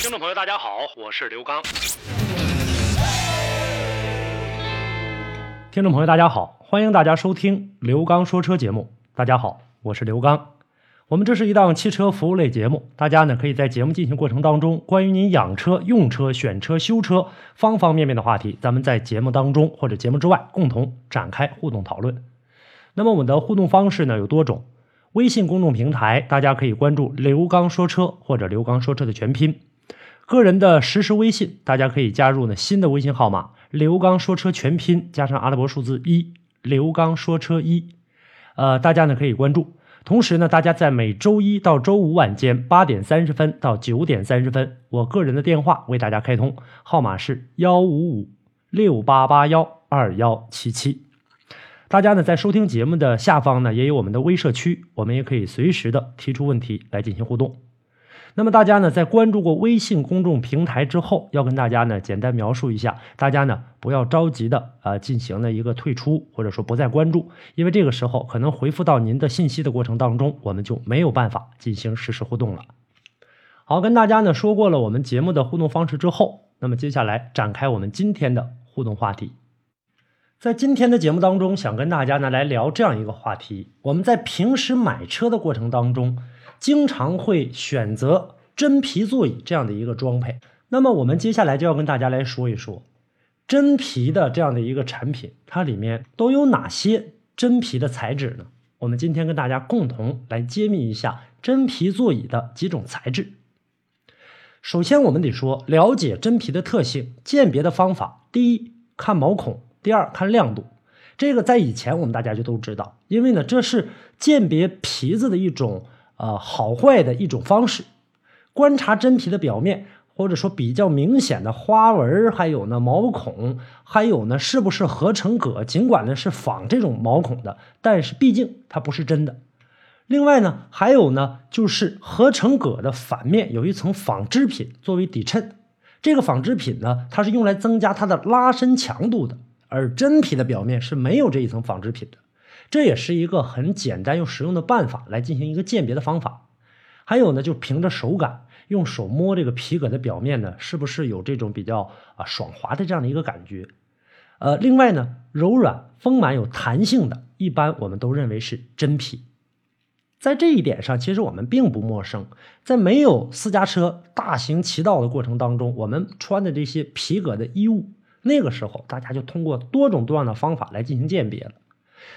听众朋友，大家好，我是刘刚。听众朋友，大家好，欢迎大家收听刘刚说车节目。大家好，我是刘刚。我们这是一档汽车服务类节目，大家呢可以在节目进行过程当中，关于您养车、用车、选车、修车方方面面的话题，咱们在节目当中或者节目之外共同展开互动讨论。那么我们的互动方式呢有多种，微信公众平台大家可以关注“刘刚说车”或者“刘刚说车”的全拼。个人的实时微信，大家可以加入呢新的微信号码“刘刚说车全拼”加上阿拉伯数字一，刘刚说车一，呃，大家呢可以关注。同时呢，大家在每周一到周五晚间八点三十分到九点三十分，我个人的电话为大家开通，号码是幺五五六八八幺二幺七七。大家呢在收听节目的下方呢也有我们的微社区，我们也可以随时的提出问题来进行互动。那么大家呢，在关注过微信公众平台之后，要跟大家呢简单描述一下，大家呢不要着急的呃进行的一个退出，或者说不再关注，因为这个时候可能回复到您的信息的过程当中，我们就没有办法进行实时互动了。好，跟大家呢说过了我们节目的互动方式之后，那么接下来展开我们今天的互动话题。在今天的节目当中，想跟大家呢来聊这样一个话题：我们在平时买车的过程当中。经常会选择真皮座椅这样的一个装配。那么我们接下来就要跟大家来说一说真皮的这样的一个产品，它里面都有哪些真皮的材质呢？我们今天跟大家共同来揭秘一下真皮座椅的几种材质。首先，我们得说了解真皮的特性，鉴别的方法：第一，看毛孔；第二，看亮度。这个在以前我们大家就都知道，因为呢，这是鉴别皮子的一种。呃，好坏的一种方式，观察真皮的表面，或者说比较明显的花纹，还有呢毛孔，还有呢是不是合成革？尽管呢是仿这种毛孔的，但是毕竟它不是真的。另外呢，还有呢就是合成革的反面有一层纺织品作为底衬，这个纺织品呢它是用来增加它的拉伸强度的，而真皮的表面是没有这一层纺织品的。这也是一个很简单又实用的办法来进行一个鉴别的方法。还有呢，就凭着手感，用手摸这个皮革的表面呢，是不是有这种比较啊爽滑的这样的一个感觉？呃，另外呢，柔软丰满有弹性的，一般我们都认为是真皮。在这一点上，其实我们并不陌生。在没有私家车大行其道的过程当中，我们穿的这些皮革的衣物，那个时候大家就通过多种多样的方法来进行鉴别了。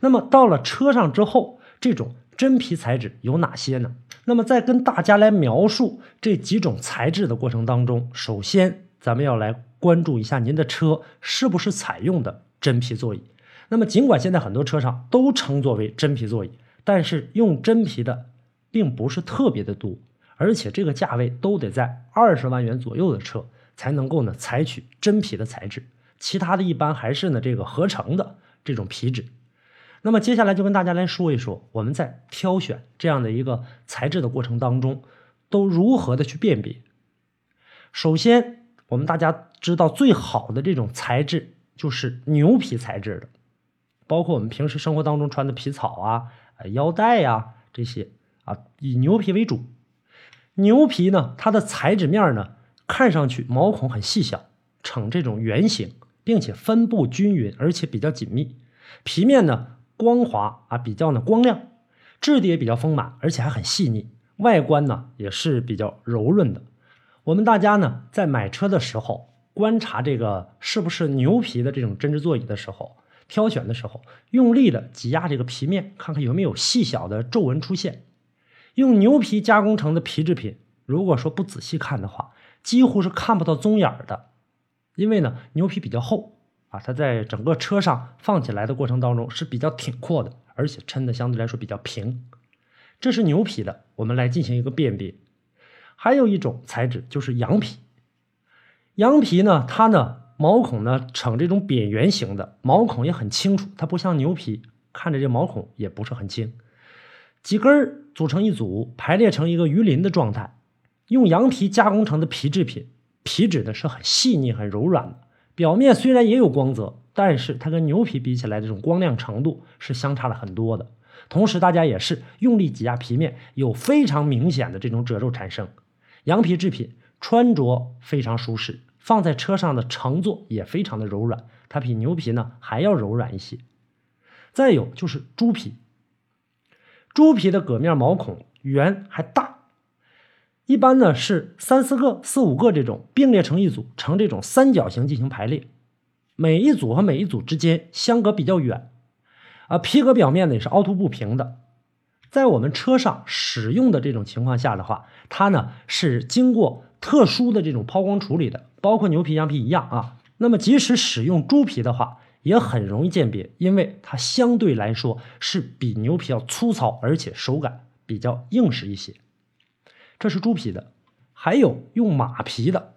那么到了车上之后，这种真皮材质有哪些呢？那么在跟大家来描述这几种材质的过程当中，首先咱们要来关注一下您的车是不是采用的真皮座椅。那么尽管现在很多车上都称作为真皮座椅，但是用真皮的并不是特别的多，而且这个价位都得在二十万元左右的车才能够呢采取真皮的材质，其他的一般还是呢这个合成的这种皮质。那么接下来就跟大家来说一说，我们在挑选这样的一个材质的过程当中，都如何的去辨别。首先，我们大家知道最好的这种材质就是牛皮材质的，包括我们平时生活当中穿的皮草啊、腰带呀这些啊，以牛皮为主。牛皮呢，它的材质面呢，看上去毛孔很细小，呈这种圆形，并且分布均匀，而且比较紧密。皮面呢。光滑啊，比较呢光亮，质地也比较丰满，而且还很细腻，外观呢也是比较柔润的。我们大家呢在买车的时候，观察这个是不是牛皮的这种针织座椅的时候，挑选的时候，用力的挤压这个皮面，看看有没有细小的皱纹出现。用牛皮加工成的皮制品，如果说不仔细看的话，几乎是看不到棕眼的，因为呢牛皮比较厚。它在整个车上放起来的过程当中是比较挺阔的，而且抻的相对来说比较平。这是牛皮的，我们来进行一个辨别。还有一种材质就是羊皮，羊皮呢，它呢毛孔呢呈这种扁圆形的，毛孔也很清楚，它不像牛皮，看着这毛孔也不是很清。几根组成一组，排列成一个鱼鳞的状态。用羊皮加工成的皮制品，皮质呢是很细腻、很柔软的，表面虽然也有光泽，但是它跟牛皮比起来，这种光亮程度是相差了很多的。同时，大家也是用力挤压皮面，有非常明显的这种褶皱产生。羊皮制品穿着非常舒适，放在车上的乘坐也非常的柔软，它比牛皮呢还要柔软一些。再有就是猪皮，猪皮的革面毛孔圆还大。一般呢是三四个、四五个这种并列成一组，呈这种三角形进行排列。每一组和每一组之间相隔比较远，啊，皮革表面呢也是凹凸不平的。在我们车上使用的这种情况下的话，它呢是经过特殊的这种抛光处理的，包括牛皮、羊皮一样啊。那么即使使用猪皮的话，也很容易鉴别，因为它相对来说是比牛皮要粗糙，而且手感比较硬实一些。这是猪皮的，还有用马皮的。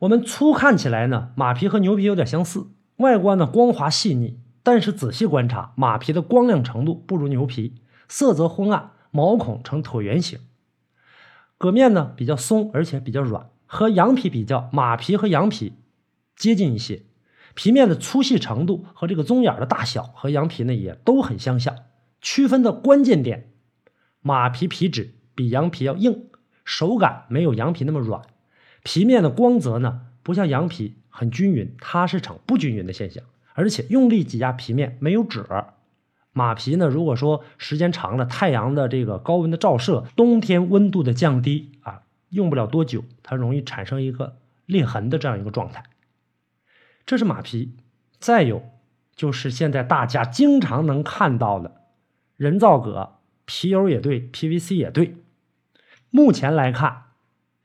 我们粗看起来呢，马皮和牛皮有点相似，外观呢光滑细腻。但是仔细观察，马皮的光亮程度不如牛皮，色泽昏暗，毛孔呈椭圆形，革面呢比较松，而且比较软。和羊皮比较，马皮和羊皮接近一些，皮面的粗细程度和这个棕眼的大小和羊皮呢也都很相像。区分的关键点，马皮皮质。比羊皮要硬，手感没有羊皮那么软，皮面的光泽呢不像羊皮很均匀，它是呈不均匀的现象，而且用力挤压皮面没有褶。马皮呢，如果说时间长了，太阳的这个高温的照射，冬天温度的降低啊，用不了多久，它容易产生一个裂痕的这样一个状态。这是马皮，再有就是现在大家经常能看到的人造革，皮油也对，PVC 也对。目前来看，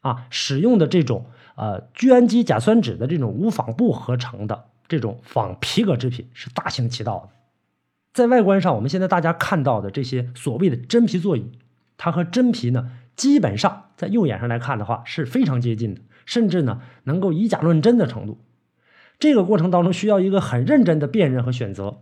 啊，使用的这种呃聚氨基甲酸酯的这种无纺布合成的这种仿皮革制品是大行其道的。在外观上，我们现在大家看到的这些所谓的真皮座椅，它和真皮呢，基本上在肉眼上来看的话是非常接近的，甚至呢能够以假乱真的程度。这个过程当中需要一个很认真的辨认和选择。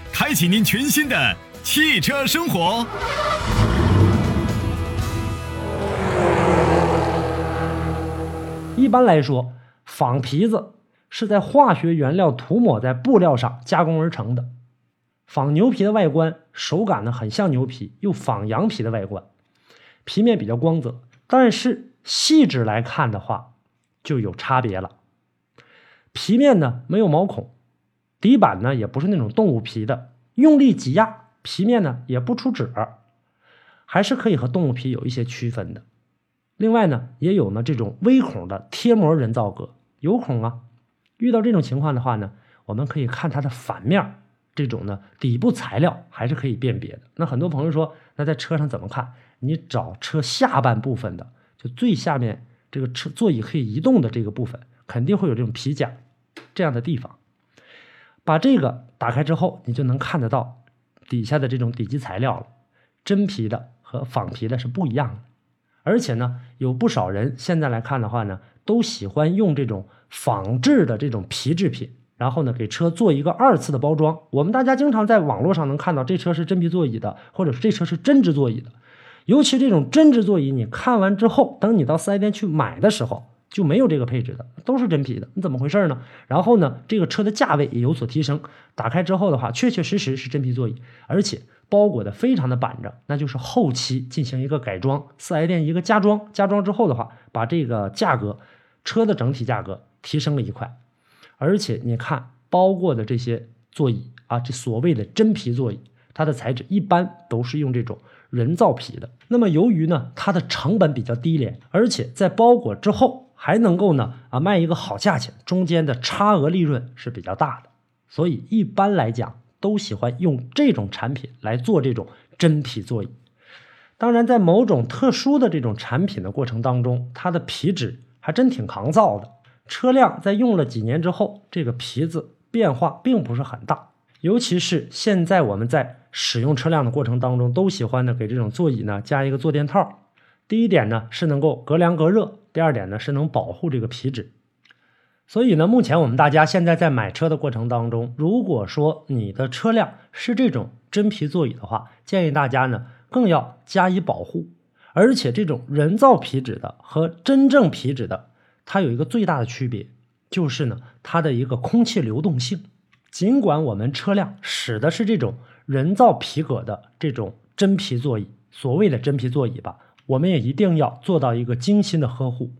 开启您全新的汽车生活。一般来说，仿皮子是在化学原料涂抹在布料上加工而成的。仿牛皮的外观手感呢，很像牛皮，又仿羊皮的外观，皮面比较光泽，但是细致来看的话，就有差别了。皮面呢没有毛孔。底板呢也不是那种动物皮的，用力挤压皮面呢也不出褶，还是可以和动物皮有一些区分的。另外呢也有呢这种微孔的贴膜人造革，有孔啊。遇到这种情况的话呢，我们可以看它的反面，这种呢底部材料还是可以辨别的。那很多朋友说，那在车上怎么看？你找车下半部分的，就最下面这个车座椅可以移动的这个部分，肯定会有这种皮甲这样的地方。把这个打开之后，你就能看得到底下的这种底基材料了。真皮的和仿皮的是不一样的，而且呢，有不少人现在来看的话呢，都喜欢用这种仿制的这种皮制品，然后呢，给车做一个二次的包装。我们大家经常在网络上能看到这车是真皮座椅的，或者是这车是针织座椅的。尤其这种针织座椅，你看完之后，等你到四 S 店去买的时候。就没有这个配置的，都是真皮的，你怎么回事呢？然后呢，这个车的价位也有所提升。打开之后的话，确确实实是真皮座椅，而且包裹的非常的板正，那就是后期进行一个改装，四 S 店一个加装，加装之后的话，把这个价格，车的整体价格提升了一块。而且你看包裹的这些座椅啊，这所谓的真皮座椅，它的材质一般都是用这种人造皮的。那么由于呢，它的成本比较低廉，而且在包裹之后。还能够呢啊卖一个好价钱，中间的差额利润是比较大的，所以一般来讲都喜欢用这种产品来做这种真皮座椅。当然，在某种特殊的这种产品的过程当中，它的皮质还真挺抗造的。车辆在用了几年之后，这个皮子变化并不是很大。尤其是现在我们在使用车辆的过程当中，都喜欢呢给这种座椅呢加一个坐垫套。第一点呢是能够隔凉隔热，第二点呢是能保护这个皮质。所以呢，目前我们大家现在在买车的过程当中，如果说你的车辆是这种真皮座椅的话，建议大家呢。更要加以保护，而且这种人造皮质的和真正皮质的，它有一个最大的区别，就是呢，它的一个空气流动性。尽管我们车辆使的是这种人造皮革的这种真皮座椅，所谓的真皮座椅吧，我们也一定要做到一个精心的呵护。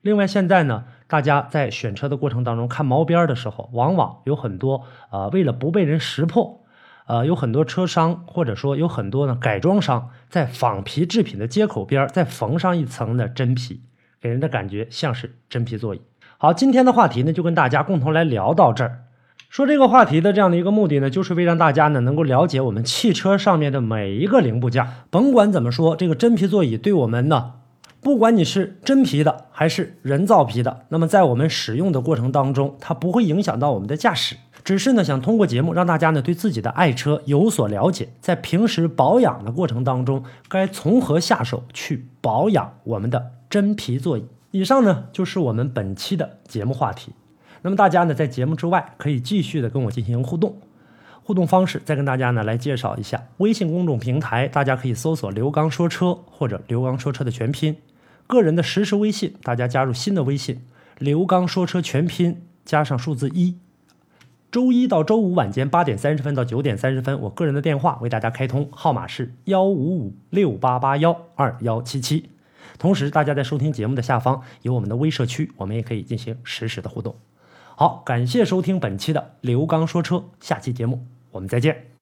另外，现在呢，大家在选车的过程当中看毛边的时候，往往有很多啊，为了不被人识破。呃，有很多车商或者说有很多呢改装商在仿皮制品的接口边再缝上一层的真皮，给人的感觉像是真皮座椅。好，今天的话题呢就跟大家共同来聊到这儿。说这个话题的这样的一个目的呢，就是为让大家呢能够了解我们汽车上面的每一个零部件。甭管怎么说，这个真皮座椅对我们呢，不管你是真皮的还是人造皮的，那么在我们使用的过程当中，它不会影响到我们的驾驶。只是呢，想通过节目让大家呢对自己的爱车有所了解，在平时保养的过程当中，该从何下手去保养我们的真皮座椅？以上呢就是我们本期的节目话题。那么大家呢在节目之外可以继续的跟我进行互动，互动方式再跟大家呢来介绍一下微信公众平台，大家可以搜索“刘刚说车”或者“刘刚说车”的全拼，个人的实时微信，大家加入新的微信“刘刚说车”全拼加上数字一。周一到周五晚间八点三十分到九点三十分，我个人的电话为大家开通，号码是幺五五六八八幺二幺七七。同时，大家在收听节目的下方有我们的微社区，我们也可以进行实时的互动。好，感谢收听本期的刘刚说车，下期节目我们再见。